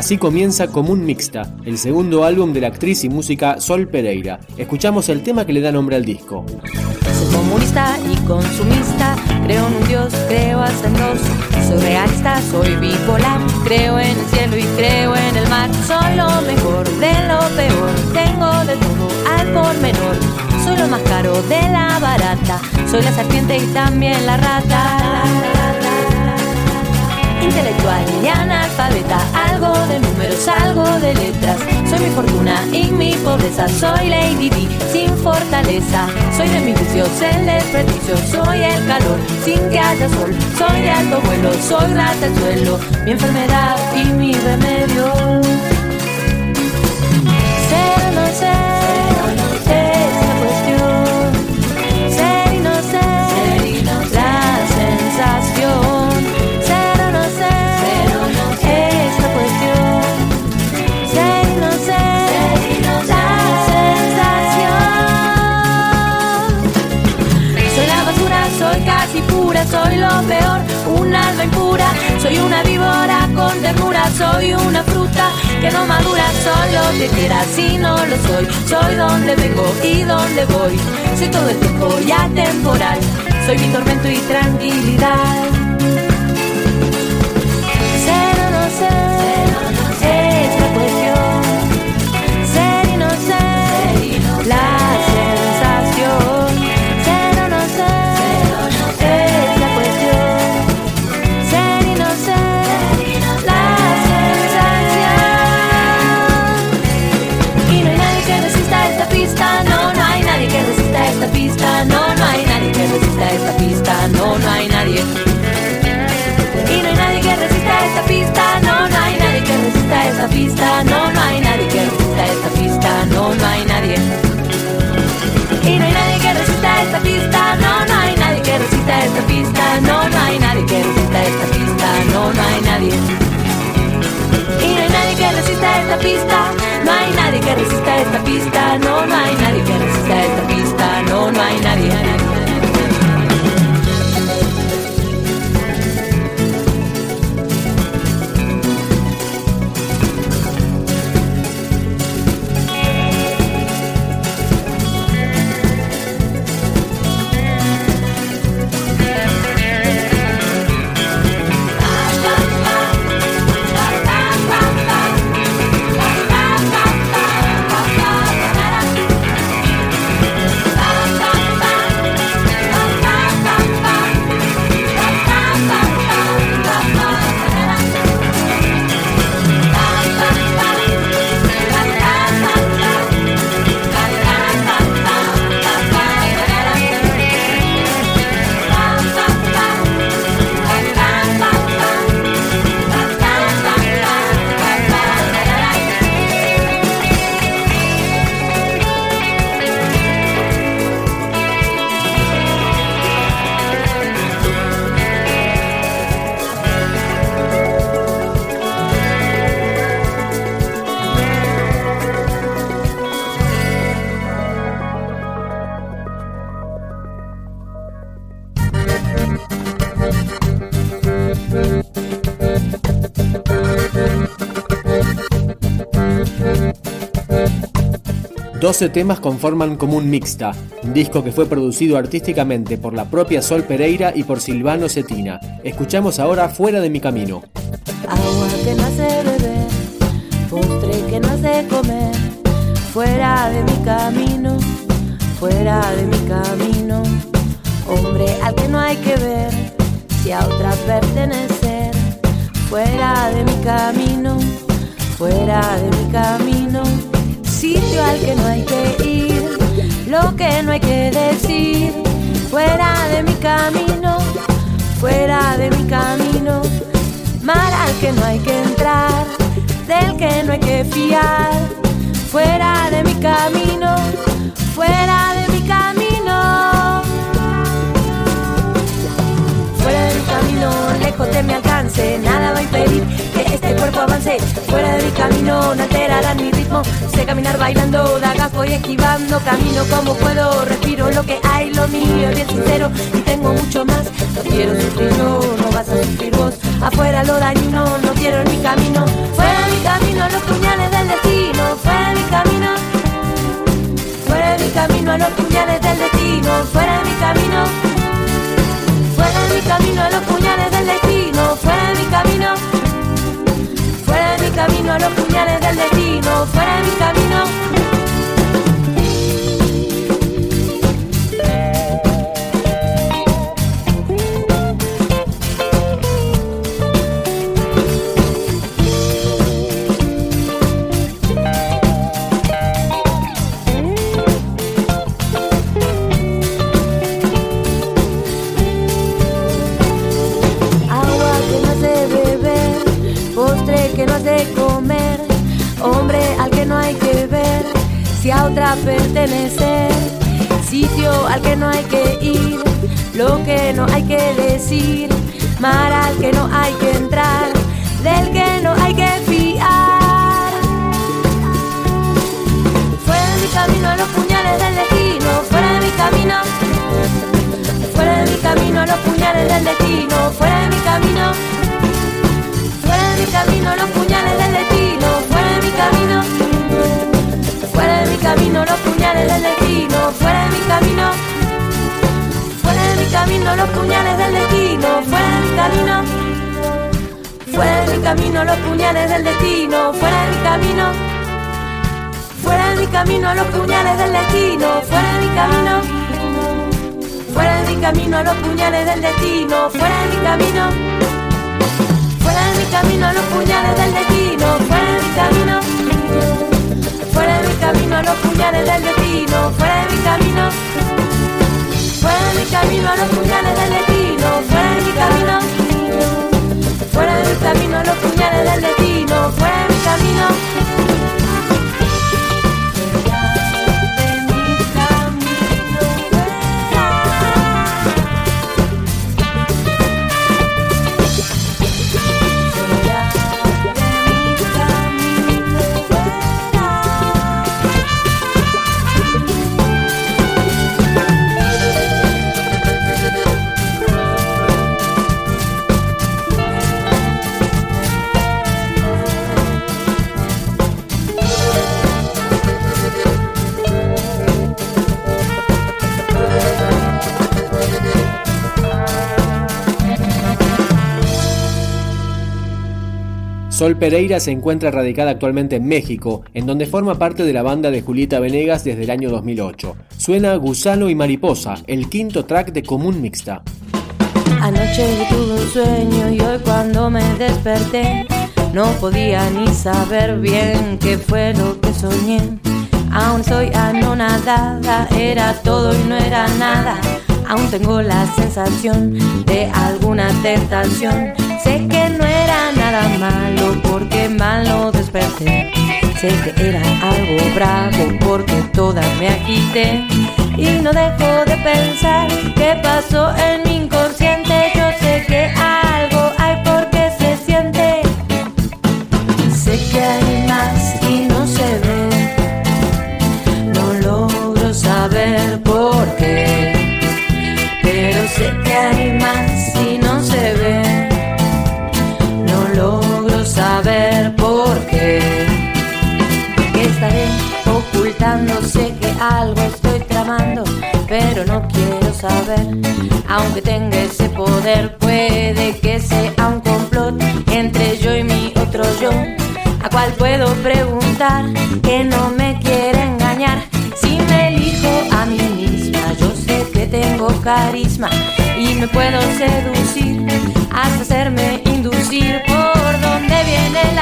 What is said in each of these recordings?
Así comienza Común Mixta, el segundo álbum de la actriz y música Sol Pereira. Escuchamos el tema que le da nombre al disco. Soy comunista y consumista, creo en un Dios, creo en dos. Soy realista, soy bipolar, creo en el cielo y creo en el mar. Soy lo mejor de lo peor, tengo de todo al por menor. Soy lo más caro de la barata, soy la serpiente y también la rata intelectual y analfabeta, algo de números, algo de letras. Soy mi fortuna y mi pobreza, soy Lady D sin fortaleza. Soy de mis vicios el desperdicio, soy el calor sin que haya sol. Soy de alto vuelo, soy rata al suelo, mi enfermedad y mi remedio. Fruta que no madura, soy lo que quiera si no lo soy. Soy donde vengo y donde voy, soy todo el tiempo y atemporal. Soy mi tormento y tranquilidad. pista, pista. 12 temas conforman como un mixta, un disco que fue producido artísticamente por la propia Sol Pereira y por Silvano Cetina. Escuchamos ahora Fuera de mi camino. Agua que no hace beber, postre que no hace comer, fuera de mi camino, fuera de mi camino. Hombre al que no hay que ver, si a otra pertenecer, fuera de mi camino, fuera de mi camino sitio al que no hay que ir, lo que no hay que decir, fuera de mi camino, fuera de mi camino, mar al que no hay que entrar, del que no hay que fiar. Fuera de mi camino, fuera de mi camino. Fuera de mi camino, lejos de mi alcance, nada este cuerpo avance. Fuera de mi camino, no alterará mi ritmo. Sé caminar bailando, dagas voy esquivando. Camino como puedo, respiro lo que hay, lo mío bien sincero y tengo mucho más. No quiero sufrir, no, no vas a sufrir vos. Afuera lo dañino, no quiero en mi camino. Fuera de mi camino, los puñales del destino. Fuera de mi camino. Fuera de mi camino, los puñales del destino. Fuera de mi camino. Fuera de mi camino, los puñales del destino. Fuera de mi camino. Camino, los puñales del destino. Fuera de mi camino. A pertenecer, sitio al que no hay que ir, lo que no hay que decir, mar al que no hay que entrar, del que no hay que fiar. Fuera de mi camino los puñales del destino, fuera de mi camino. Fuera de mi camino los puñales del destino, fuera de mi camino. Camino los puñales del destino, fuera de mi camino. Fuera de mi camino los puñales del destino, fuera de mi camino. Fuera de mi camino los puñales del destino, fuera de mi camino. Fuera de mi camino los puñales del destino, fuera de mi camino. Fuera de mi camino los puñales del destino, fuera de mi camino. Fuera de mi camino los puñales del destino, fuera de mi camino. Fuera de mi camino los puñales del destino, fuera de mi camino. Fuera de mi camino los puñales del destino, fuera de mi camino. Fuera de mi camino los puñales del destino, fuera de mi camino. Sol Pereira se encuentra radicada actualmente en México, en donde forma parte de la banda de Julieta Venegas desde el año 2008. Suena Gusano y Mariposa, el quinto track de Común Mixta. Anoche tuve un sueño y hoy cuando me desperté no podía ni saber bien qué fue lo que soñé. Aún soy anonadada, era todo y no era nada. Aún tengo la sensación de alguna tentación. Sé que nada malo porque mal desperté. Sé que era algo bravo porque toda me agité. Y no dejo de pensar qué pasó en mi inconsciente. Sé que algo estoy tramando, pero no quiero saber. Aunque tenga ese poder, puede que sea un complot entre yo y mi otro yo. A cual puedo preguntar que no me quiere engañar. Si me elijo a mí misma, yo sé que tengo carisma y me puedo seducir hasta hacerme inducir por donde viene la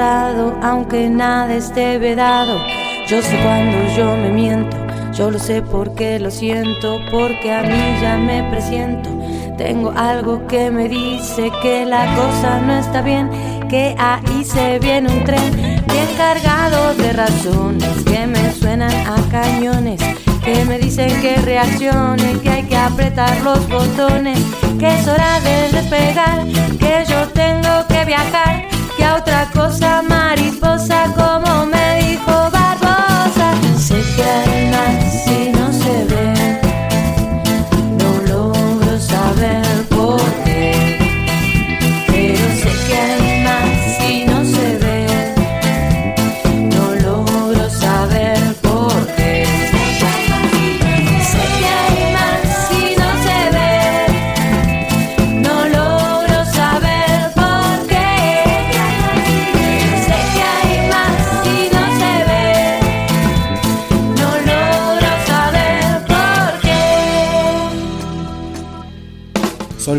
aunque nada esté vedado. Yo sé cuando yo me miento, yo lo sé porque lo siento, porque a mí ya me presiento. Tengo algo que me dice que la cosa no está bien, que ahí se viene un tren bien cargado de razones que me suenan a cañones, que me dicen que reaccione, que hay que apretar los botones, que es hora de despegar,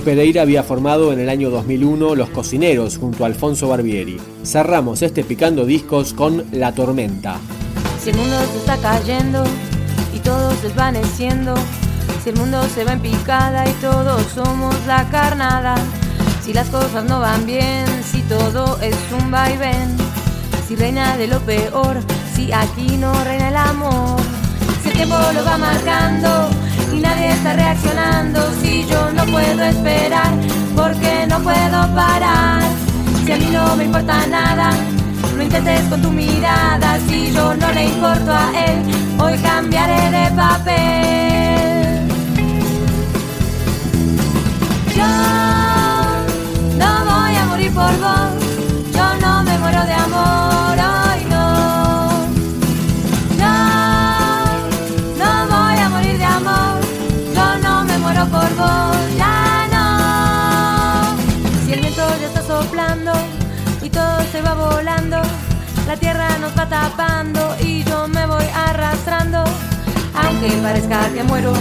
Pereira había formado en el año 2001 Los Cocineros junto a Alfonso Barbieri. Cerramos este picando discos con La Tormenta. Si el mundo se está cayendo y todos desvaneciendo, si el mundo se va en picada y todos somos la carnada, si las cosas no van bien, si todo es un vaivén, si reina de lo peor, si aquí no reina el amor, si el tiempo lo va marcando nadie está reaccionando, si yo no puedo esperar porque no puedo parar, si a mí no me importa nada. No intentes con tu mirada si yo no le importo a él. Hoy cambiaré de papel. Yo no voy a morir por vos. La tierra nos va tapando y yo me voy arrastrando. Aunque parezca que muero,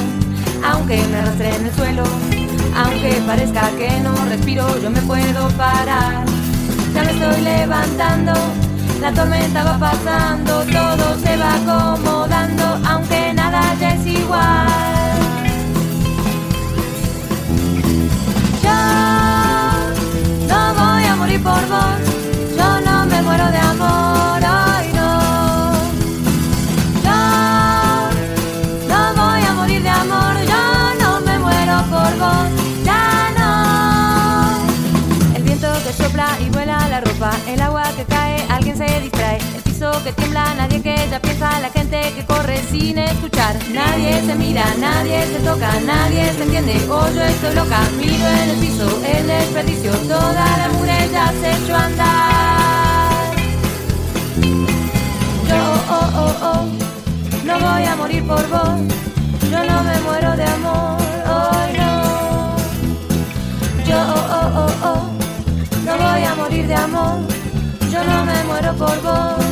aunque me arrastre en el suelo, aunque parezca que no respiro, yo me puedo parar. Ya me estoy levantando, la tormenta va pasando, todo se va acomodando, aunque nada ya es igual. Que tiembla, nadie que ya piensa, la gente que corre sin escuchar, nadie se mira, nadie se toca, nadie se entiende, oh yo estoy loca, miro en el piso, el desperdicio, toda la muralla se echó a andar. Yo, oh, oh, oh, no voy a morir por vos, yo no me muero de amor, hoy no. Yo, oh, oh, oh, oh, no voy a morir de amor, yo no me muero por vos,